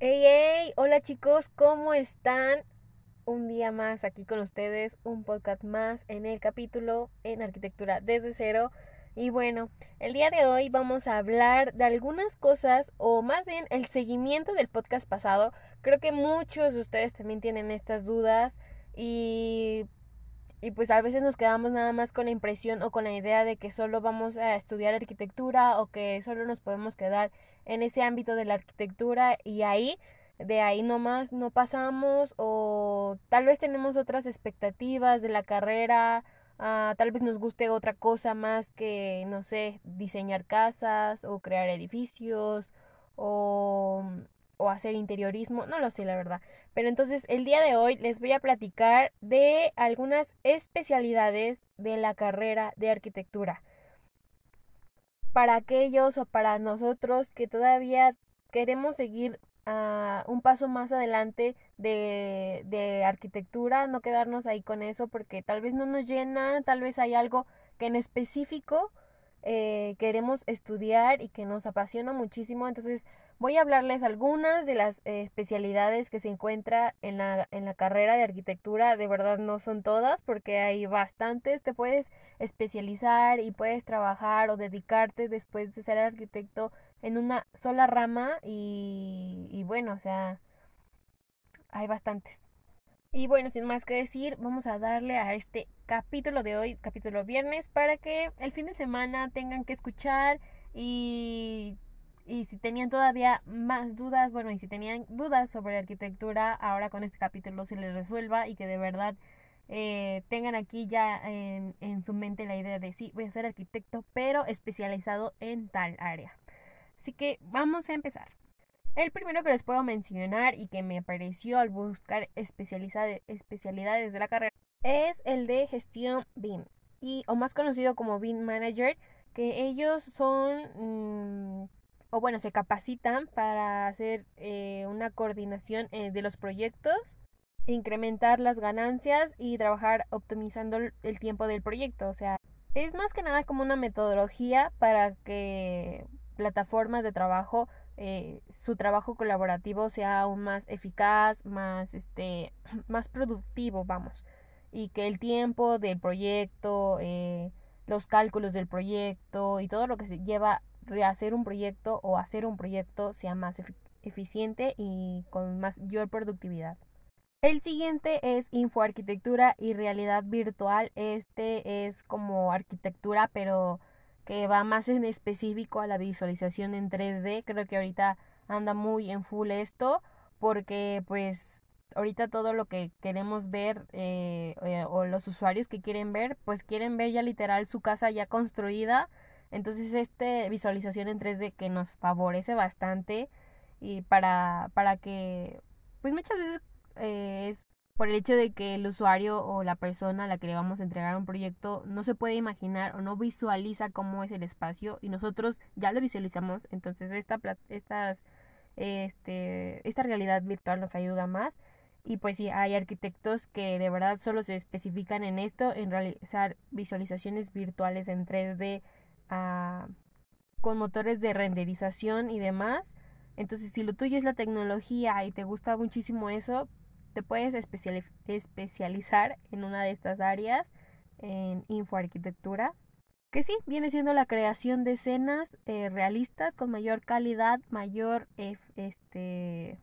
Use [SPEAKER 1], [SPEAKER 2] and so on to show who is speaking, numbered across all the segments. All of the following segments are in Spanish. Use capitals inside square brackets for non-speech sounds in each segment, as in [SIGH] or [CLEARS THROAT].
[SPEAKER 1] Hey, hey, hola chicos, ¿cómo están? Un día más aquí con ustedes, un podcast más en el capítulo en arquitectura desde cero. Y bueno, el día de hoy vamos a hablar de algunas cosas o más bien el seguimiento del podcast pasado. Creo que muchos de ustedes también tienen estas dudas y y pues a veces nos quedamos nada más con la impresión o con la idea de que solo vamos a estudiar arquitectura o que solo nos podemos quedar en ese ámbito de la arquitectura y ahí de ahí nomás no pasamos o tal vez tenemos otras expectativas de la carrera, ah, tal vez nos guste otra cosa más que, no sé, diseñar casas o crear edificios o o hacer interiorismo, no lo sé la verdad. Pero entonces el día de hoy les voy a platicar de algunas especialidades de la carrera de arquitectura. Para aquellos o para nosotros que todavía queremos seguir uh, un paso más adelante de, de arquitectura, no quedarnos ahí con eso porque tal vez no nos llena, tal vez hay algo que en específico eh, queremos estudiar y que nos apasiona muchísimo. Entonces voy a hablarles algunas de las eh, especialidades que se encuentra en la, en la carrera de arquitectura. De verdad no son todas porque hay bastantes. Te puedes especializar y puedes trabajar o dedicarte después de ser arquitecto en una sola rama y, y bueno, o sea, hay bastantes. Y bueno, sin más que decir, vamos a darle a este capítulo de hoy, capítulo viernes, para que el fin de semana tengan que escuchar y, y si tenían todavía más dudas, bueno, y si tenían dudas sobre arquitectura, ahora con este capítulo se les resuelva y que de verdad eh, tengan aquí ya en, en su mente la idea de sí, voy a ser arquitecto, pero especializado en tal área. Así que vamos a empezar. El primero que les puedo mencionar y que me apareció al buscar especialidades de la carrera es el de gestión BIM y o más conocido como BIM Manager, que ellos son mm, o bueno se capacitan para hacer eh, una coordinación eh, de los proyectos, incrementar las ganancias y trabajar optimizando el tiempo del proyecto. O sea, es más que nada como una metodología para que plataformas de trabajo eh, su trabajo colaborativo sea aún más eficaz, más este, [CLEARS THROAT] más productivo, vamos, y que el tiempo del proyecto, eh, los cálculos del proyecto y todo lo que se lleva a hacer un proyecto o hacer un proyecto sea más eficiente y con mayor productividad. El siguiente es infoarquitectura y realidad virtual. Este es como arquitectura, pero que va más en específico a la visualización en 3D. Creo que ahorita anda muy en full esto porque pues ahorita todo lo que queremos ver eh, eh, o los usuarios que quieren ver pues quieren ver ya literal su casa ya construida. Entonces este visualización en 3D que nos favorece bastante y para, para que pues muchas veces eh, es por el hecho de que el usuario o la persona a la que le vamos a entregar un proyecto no se puede imaginar o no visualiza cómo es el espacio y nosotros ya lo visualizamos, entonces esta, estas, este, esta realidad virtual nos ayuda más y pues sí, hay arquitectos que de verdad solo se especifican en esto, en realizar visualizaciones virtuales en 3D ah, con motores de renderización y demás. Entonces, si lo tuyo es la tecnología y te gusta muchísimo eso, te puedes especializar en una de estas áreas, en infoarquitectura, que sí, viene siendo la creación de escenas eh, realistas con mayor calidad, mayor este,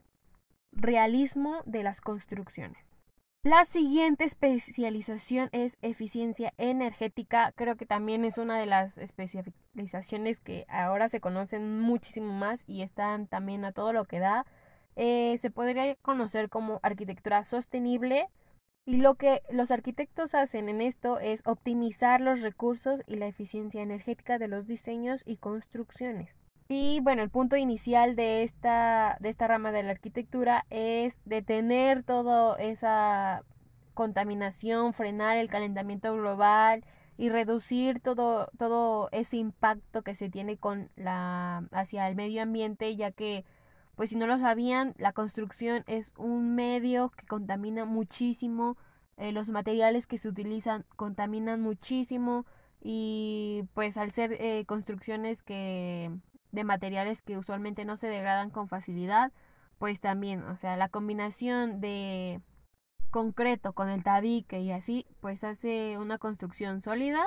[SPEAKER 1] realismo de las construcciones. La siguiente especialización es eficiencia energética. Creo que también es una de las especializaciones que ahora se conocen muchísimo más y están también a todo lo que da. Eh, se podría conocer como arquitectura sostenible y lo que los arquitectos hacen en esto es optimizar los recursos y la eficiencia energética de los diseños y construcciones. Y bueno, el punto inicial de esta, de esta rama de la arquitectura es detener toda esa contaminación, frenar el calentamiento global y reducir todo, todo ese impacto que se tiene con la, hacia el medio ambiente, ya que, pues si no lo sabían, la construcción es un medio que contamina muchísimo, eh, los materiales que se utilizan contaminan muchísimo y pues al ser eh, construcciones que de materiales que usualmente no se degradan con facilidad, pues también, o sea, la combinación de concreto con el tabique y así, pues hace una construcción sólida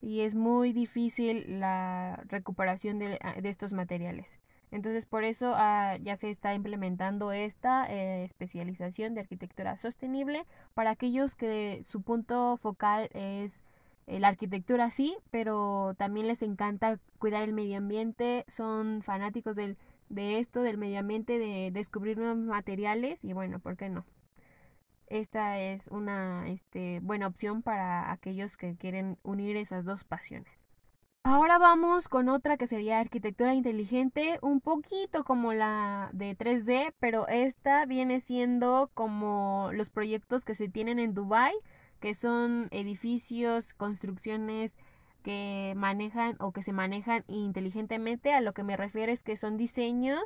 [SPEAKER 1] y es muy difícil la recuperación de, estos materiales. Entonces por eso ah, ya se está implementando esta eh, especialización de arquitectura sostenible para aquellos que su punto focal es eh, la arquitectura sí, pero también les encanta cuidar el medio ambiente, son fanáticos del, de esto, del medio ambiente, de descubrir nuevos materiales y bueno, ¿por qué no? Esta es una este, buena opción para aquellos que quieren unir esas dos pasiones. Ahora vamos con otra que sería arquitectura inteligente, un poquito como la de 3D, pero esta viene siendo como los proyectos que se tienen en Dubai que son edificios, construcciones que manejan o que se manejan inteligentemente. A lo que me refiero es que son diseños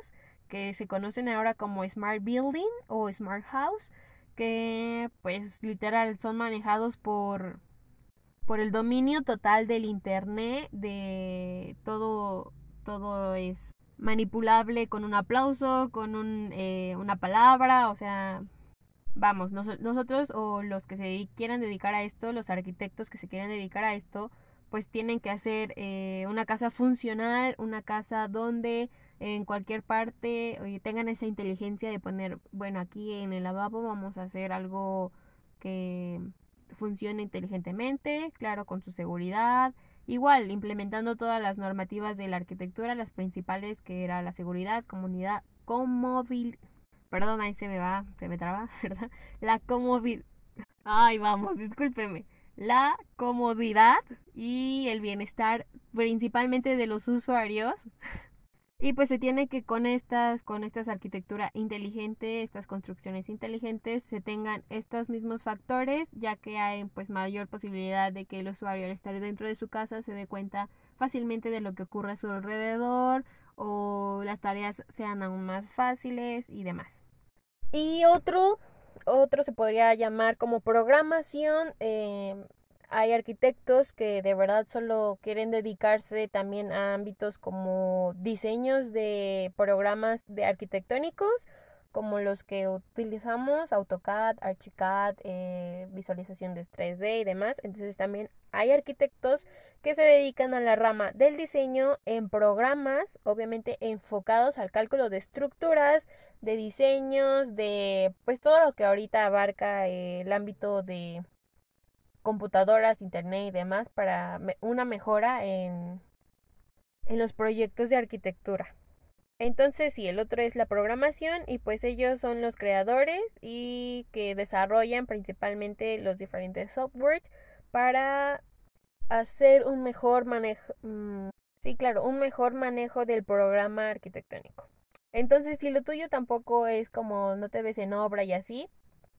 [SPEAKER 1] que se conocen ahora como Smart Building o Smart House, que pues literal son manejados por por el dominio total del internet, de todo todo es manipulable con un aplauso, con un, eh, una palabra, o sea, vamos, nosotros o los que se quieran dedicar a esto, los arquitectos que se quieran dedicar a esto, pues tienen que hacer eh, una casa funcional, una casa donde en cualquier parte tengan esa inteligencia de poner, bueno, aquí en el lavabo vamos a hacer algo que funcione inteligentemente, claro, con su seguridad, igual implementando todas las normativas de la arquitectura, las principales que era la seguridad, comunidad, comodidad Perdón, ahí se me va, se me traba, [LAUGHS] ¿verdad? La comodidad. Ay, vamos, discúlpeme. La comodidad y el bienestar principalmente de los usuarios. Y pues se tiene que con estas, con estas arquitectura inteligente, estas construcciones inteligentes, se tengan estos mismos factores, ya que hay pues mayor posibilidad de que el usuario al estar dentro de su casa se dé cuenta fácilmente de lo que ocurre a su alrededor o las tareas sean aún más fáciles y demás. Y otro, otro se podría llamar como programación. Eh, hay arquitectos que de verdad solo quieren dedicarse también a ámbitos como diseños de programas de arquitectónicos como los que utilizamos, AutoCAD, Archicad, eh, visualización de 3D y demás. Entonces también hay arquitectos que se dedican a la rama del diseño en programas, obviamente enfocados al cálculo de estructuras, de diseños, de pues todo lo que ahorita abarca eh, el ámbito de computadoras, internet y demás para una mejora en, en los proyectos de arquitectura. Entonces, sí, el otro es la programación y pues ellos son los creadores y que desarrollan principalmente los diferentes softwares para hacer un mejor manejo, mm, sí, claro, un mejor manejo del programa arquitectónico. Entonces, si lo tuyo tampoco es como no te ves en obra y así,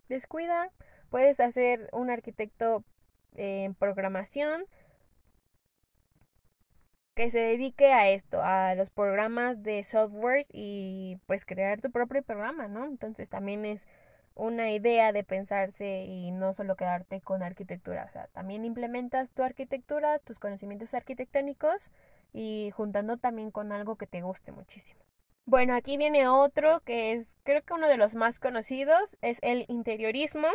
[SPEAKER 1] descuida, puedes hacer un arquitecto en programación que se dedique a esto, a los programas de softwares y pues crear tu propio programa, ¿no? Entonces también es una idea de pensarse y no solo quedarte con arquitectura, o sea, también implementas tu arquitectura, tus conocimientos arquitectónicos y juntando también con algo que te guste muchísimo. Bueno, aquí viene otro que es creo que uno de los más conocidos, es el interiorismo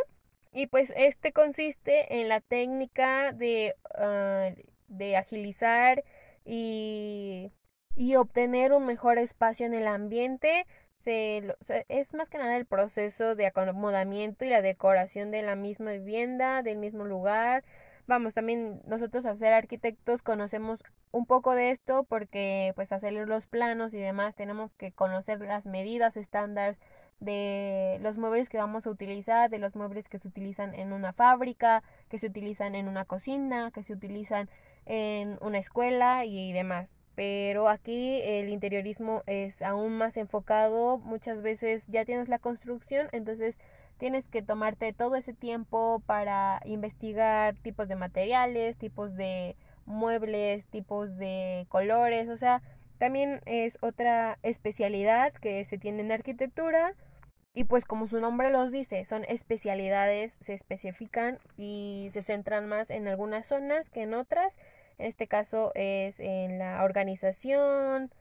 [SPEAKER 1] y pues este consiste en la técnica de, ah, de agilizar y, y obtener un mejor espacio en el ambiente. Se, es más que nada el proceso de acomodamiento y la decoración de la misma vivienda, del mismo lugar. Vamos, también nosotros al ser arquitectos conocemos un poco de esto porque pues hacer los planos y demás tenemos que conocer las medidas estándares de los muebles que vamos a utilizar, de los muebles que se utilizan en una fábrica, que se utilizan en una cocina, que se utilizan en una escuela y demás. pero aquí el interiorismo es aún más enfocado. Muchas veces ya tienes la construcción, entonces tienes que tomarte todo ese tiempo para investigar tipos de materiales, tipos de muebles, tipos de colores, o sea, también es otra especialidad que se tiene en arquitectura y pues como su nombre los dice, son especialidades, se especifican y se centran más en algunas zonas que en otras. En este caso es en la organización,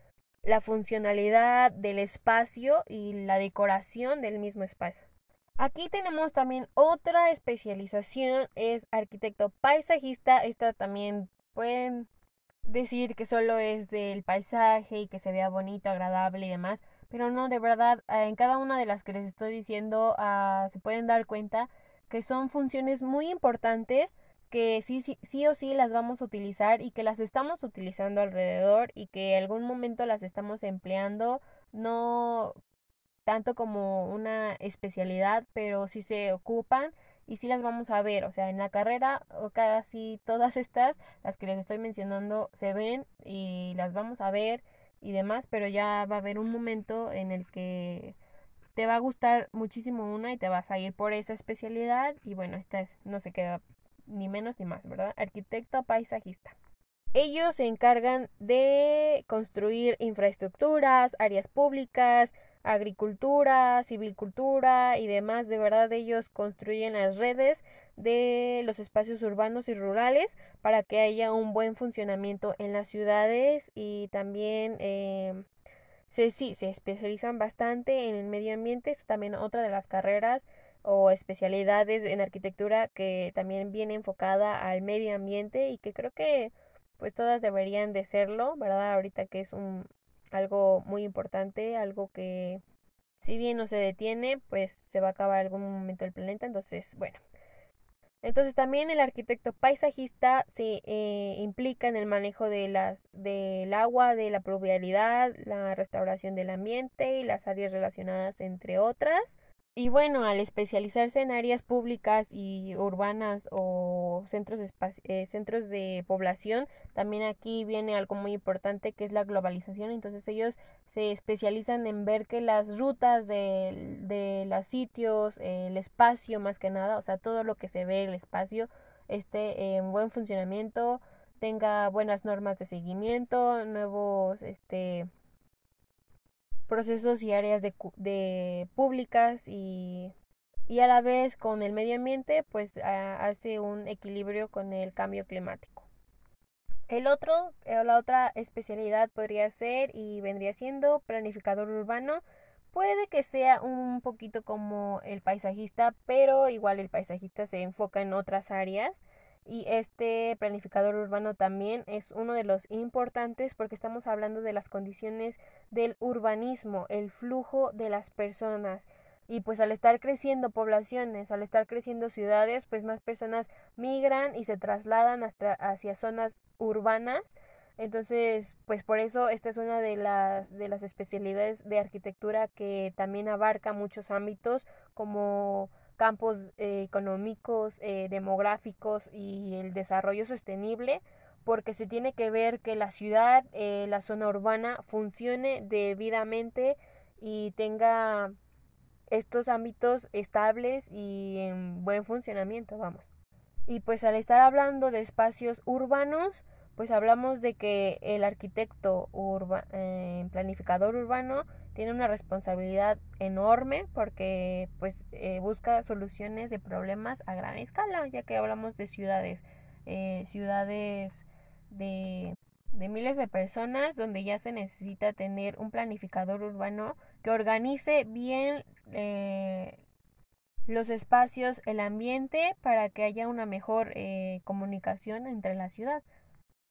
[SPEAKER 1] la funcionalidad del espacio y la decoración del mismo espacio. Aquí tenemos también otra especialización, es arquitecto paisajista. Esta también pueden decir que solo es del paisaje y que se vea bonito, agradable y demás. Pero no, de verdad, en cada una de las que les estoy diciendo ah, se pueden dar cuenta que son funciones muy importantes que sí, sí, sí o sí las vamos a utilizar y que las estamos utilizando alrededor y que en algún momento las estamos empleando, no tanto como una especialidad, pero sí se ocupan y sí las vamos a ver, o sea, en la carrera casi todas estas, las que les estoy mencionando, se ven y las vamos a ver y demás, pero ya va a haber un momento en el que te va a gustar muchísimo una y te vas a ir por esa especialidad y bueno, esta es, no se queda ni menos ni más, ¿verdad? Arquitecto paisajista. Ellos se encargan de construir infraestructuras, áreas públicas, agricultura, civilcultura y demás. De verdad ellos construyen las redes de los espacios urbanos y rurales para que haya un buen funcionamiento en las ciudades y también eh, se, sí, se especializan bastante en el medio ambiente. Es también otra de las carreras o especialidades en arquitectura que también viene enfocada al medio ambiente y que creo que pues todas deberían de serlo, ¿verdad? Ahorita que es un algo muy importante, algo que si bien no se detiene, pues se va a acabar algún momento el planeta, entonces, bueno. Entonces también el arquitecto paisajista se eh, implica en el manejo de las, del agua, de la pluvialidad, la restauración del ambiente y las áreas relacionadas entre otras. Y bueno, al especializarse en áreas públicas y urbanas o centros, eh, centros de población, también aquí viene algo muy importante que es la globalización. Entonces ellos se especializan en ver que las rutas de, de los sitios, el espacio más que nada, o sea, todo lo que se ve, el espacio, esté en buen funcionamiento, tenga buenas normas de seguimiento, nuevos, este, procesos y áreas de, de públicas y, y, a la vez con el medio ambiente pues hace un equilibrio con el cambio climático. El otro, eh, la otra especialidad podría ser y vendría siendo planificador urbano. Puede que sea un poquito como el paisajista, pero igual el paisajista se enfoca en otras áreas y este planificador urbano también es uno de los importantes porque estamos hablando de las condiciones del urbanismo, el flujo de las personas. Y pues al estar creciendo poblaciones, al estar creciendo ciudades, pues más personas migran y se trasladan hasta hacia zonas urbanas. Entonces, pues por eso esta es una de las de las especialidades de arquitectura que también abarca muchos ámbitos como campos eh, económicos, eh, demográficos y el desarrollo sostenible, porque se tiene que ver que la ciudad, eh, la zona urbana, funcione debidamente y tenga estos ámbitos estables y en buen funcionamiento, vamos. Y pues al estar hablando de espacios urbanos, pues hablamos de que el arquitecto urba, planificador urbano tiene una responsabilidad enorme porque pues eh, busca soluciones de problemas a gran escala, ya que hablamos de ciudades, eh, ciudades de, miles de personas donde ya se necesita tener un planificador urbano que organice bien eh, los espacios, el ambiente para que haya una mejor comunicación entre la ciudad.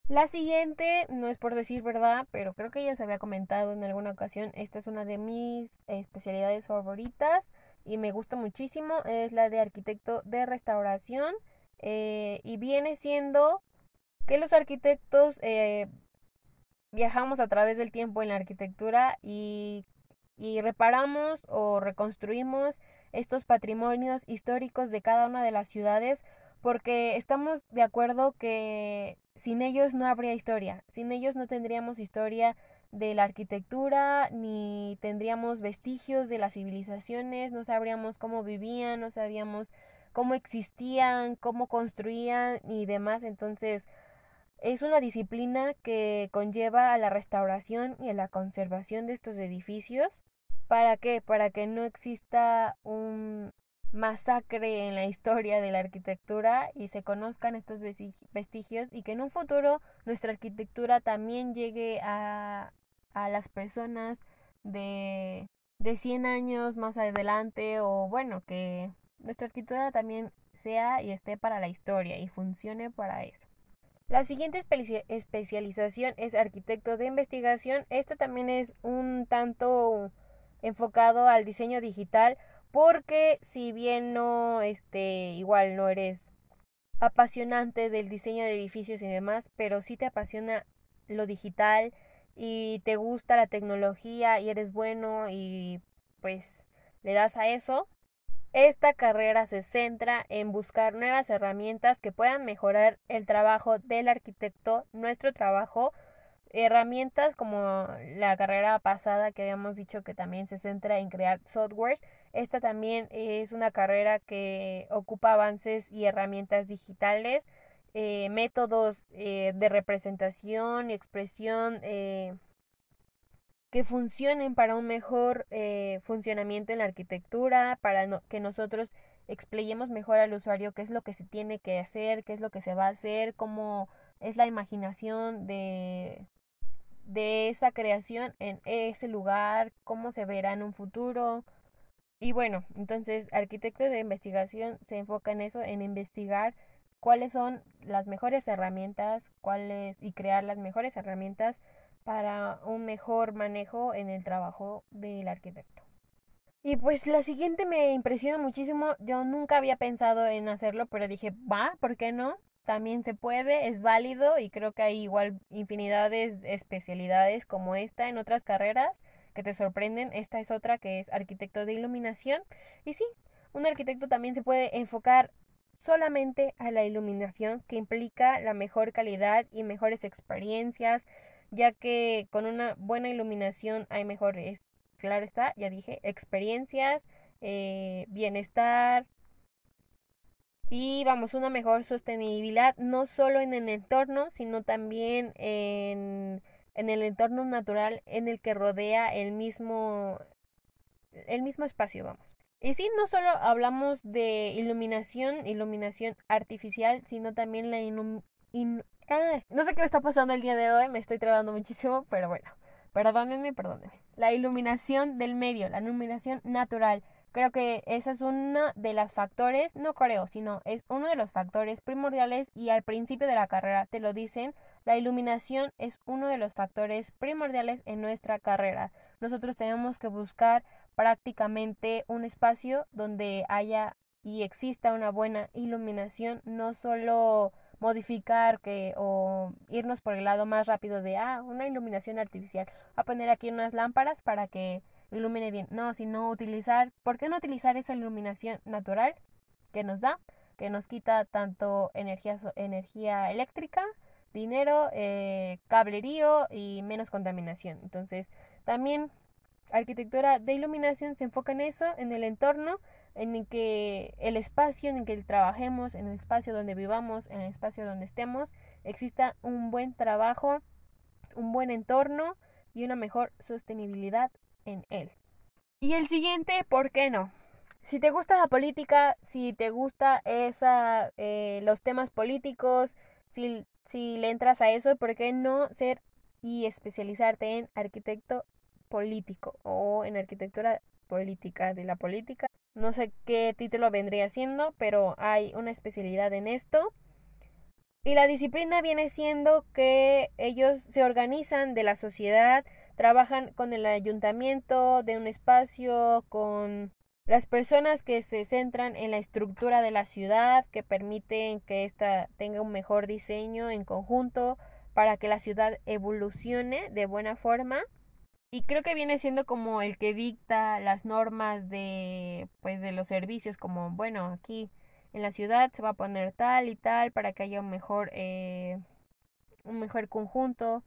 [SPEAKER 1] La siguiente, no es por decir verdad, pero creo que ya se había comentado en alguna ocasión, esta es una de mis especialidades favoritas y me gusta muchísimo, es la de arquitecto de restauración eh, y viene siendo que los arquitectos eh, viajamos a través del tiempo en la arquitectura y, y reparamos o reconstruimos estos patrimonios históricos de cada una de las ciudades porque estamos de acuerdo que sin ellos no habría historia, sin ellos no tendríamos historia de la arquitectura, ni tendríamos vestigios de las civilizaciones, no sabríamos cómo vivían, no sabíamos cómo existían, cómo construían y demás. Entonces, es una disciplina que conlleva a la restauración y a la conservación de estos edificios. ¿Para qué? Para que no exista un masacre en la historia de la arquitectura y se conozcan estos vestigios y que en un futuro nuestra arquitectura también llegue a, a las personas de, de 100 años más adelante o bueno, que nuestra arquitectura también sea y esté para la historia y funcione para eso. La siguiente especialización es arquitecto de investigación. Esta también es un tanto enfocado al diseño digital porque si bien no este igual no eres apasionante del diseño de edificios y demás, pero sí te apasiona lo digital y te gusta la tecnología y eres bueno y pues le das a eso, esta carrera se centra en buscar nuevas herramientas que puedan mejorar el trabajo del arquitecto, nuestro trabajo, herramientas como la carrera pasada que habíamos dicho que también se centra en crear softwares. Esta también es una carrera que ocupa avances y herramientas digitales, eh, métodos eh, de representación y expresión eh, que funcionen para un mejor funcionamiento en la arquitectura, para que nosotros explayemos mejor al usuario qué es lo que se tiene que hacer, qué es lo que se va a hacer, cómo es la imaginación de, de esa creación en ese lugar, cómo se verá en un futuro. Y bueno, entonces arquitecto de investigación se enfoca en eso, en investigar cuáles son las mejores herramientas, cuáles y crear las mejores herramientas para un mejor manejo en el trabajo del arquitecto. Y pues la siguiente me impresiona muchísimo. Yo nunca había pensado en hacerlo, pero dije, va, ¿por qué no? también se puede, es válido y creo que hay igual infinidades de especialidades como esta en otras carreras que te sorprenden. Esta es otra que es arquitecto de iluminación. Y sí, un arquitecto también se puede enfocar solamente a la iluminación que implica la mejor calidad y mejores experiencias, ya que con una buena iluminación hay mejores, claro está, ya dije, experiencias, eh, bienestar, y vamos, una mejor sostenibilidad no solo en el entorno, sino también en, en el entorno natural en el que rodea el mismo, el mismo espacio, vamos. Y sí, no solo hablamos de iluminación, iluminación artificial, sino también la ah, no sé qué me está pasando el día de hoy, me estoy trabando muchísimo, pero bueno, perdónenme, perdónenme. La iluminación del medio, la iluminación natural, Creo que ese es uno de los factores, no creo, sino es uno de los factores primordiales y al principio de la carrera te lo dicen, la iluminación es uno de los factores primordiales en nuestra carrera. Nosotros tenemos que buscar prácticamente un espacio donde haya y exista una buena iluminación, no solo modificar que o irnos por el lado más rápido de ah, una iluminación artificial, a poner aquí unas lámparas para que ilumine bien. No, sino utilizar, ¿por qué no utilizar esa iluminación natural que nos da? Que nos quita tanto energía, energía eléctrica, dinero, eh, cablerío y menos contaminación. Entonces, también arquitectura de iluminación se enfoca en eso, en el entorno, en el que el espacio en el que trabajemos, en el espacio donde vivamos, en el espacio donde estemos, exista un buen trabajo, un buen entorno y una mejor sostenibilidad en él. Y el siguiente, ¿por qué no? Si te gusta la política, si te gusta esa, eh, los temas políticos, si, si le entras a eso, ¿por qué no ser y especializarte en arquitecto político o en arquitectura política de la política? No sé qué título vendría siendo, pero hay una especialidad en esto. Y la disciplina viene siendo que ellos se organizan de la sociedad, trabajan con el ayuntamiento de un espacio, con las personas que se centran en la estructura de la ciudad, que permiten que ésta tenga un mejor diseño en conjunto para que la ciudad evolucione de buena forma. Y creo que viene siendo como el que dicta las normas de pues de los servicios, como bueno, aquí en la ciudad se va a poner tal y tal para que haya un mejor, eh, un mejor conjunto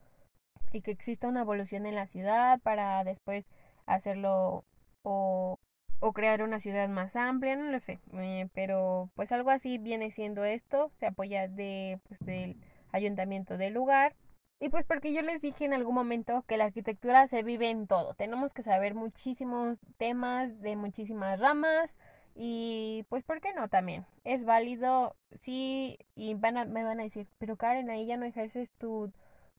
[SPEAKER 1] y que exista una evolución en la ciudad para después hacerlo o, o crear una ciudad más amplia, no lo sé, eh, pero pues algo así viene siendo esto, se apoya de, pues, del ayuntamiento del lugar. Y pues porque yo les dije en algún momento que la arquitectura se vive en todo. Tenemos que saber muchísimos temas de muchísimas ramas y pues ¿por qué no también? Es válido, sí, y van a, me van a decir, pero Karen, ahí ya no ejerces tu,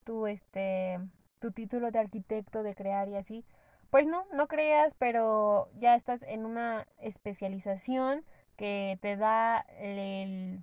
[SPEAKER 1] tu, este, tu título de arquitecto, de crear y así. Pues no, no creas, pero ya estás en una especialización que te da el,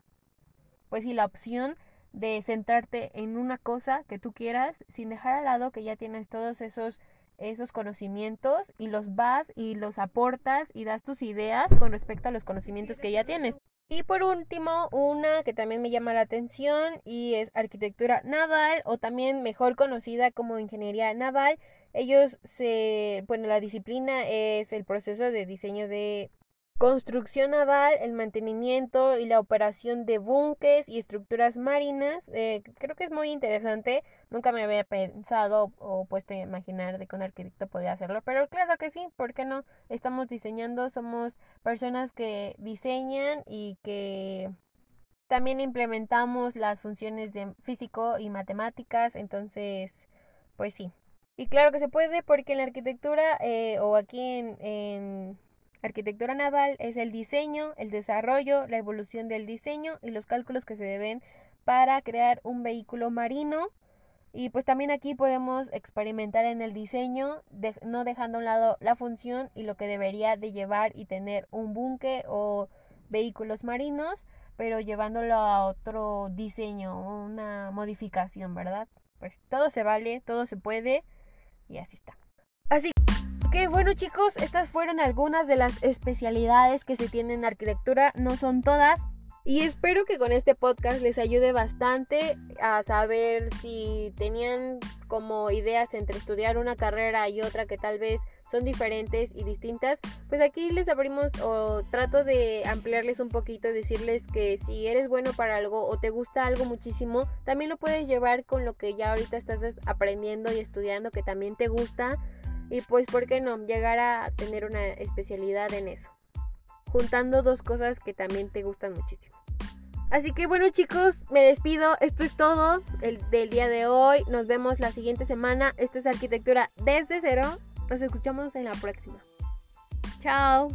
[SPEAKER 1] pues sí, la opción de centrarte en una cosa que tú quieras sin dejar al lado que ya tienes todos esos esos conocimientos y los vas y los aportas y das tus ideas con respecto a los conocimientos que ya tienes. Y por último, una que también me llama la atención y es arquitectura naval o también mejor conocida como ingeniería naval. Ellos se, bueno, la disciplina es el proceso de diseño de construcción naval, el mantenimiento y la operación de buques y estructuras marinas. Eh, creo que es muy interesante. Nunca me había pensado o puesto a imaginar de que un arquitecto podía hacerlo, pero claro que sí, ¿por qué no? Estamos diseñando, somos personas que diseñan y que también implementamos las funciones de físico y matemáticas, entonces, pues sí. Y claro que se puede porque en la arquitectura eh, o aquí en Arquitectura naval es el diseño, el desarrollo, la evolución del diseño y los cálculos que se deben para crear un vehículo marino. Y pues también aquí podemos experimentar en el diseño, no dejando a un lado la función y lo que debería de llevar y tener un buque o vehículos marinos, pero llevándolo a otro diseño, una modificación, ¿verdad? Pues todo se vale, todo se puede y así está. Así bueno chicos, estas fueron algunas de las especialidades que se tienen en arquitectura, no son todas. Y espero que con este podcast les ayude bastante a saber si tenían como ideas entre estudiar una carrera y otra que tal vez son diferentes y distintas, pues aquí les abrimos o trato de ampliarles un poquito, decirles que si eres bueno para algo o te gusta algo muchísimo, también lo puedes llevar con lo que ya ahorita estás aprendiendo y estudiando que también te gusta y pues, ¿por qué no? Llegar a tener una especialidad en eso. Juntando dos cosas que también te gustan muchísimo. Así que bueno chicos, me despido. Esto es todo el, del día de hoy. Nos vemos la siguiente semana. Esto es arquitectura desde cero. Nos escuchamos en la próxima. Chao.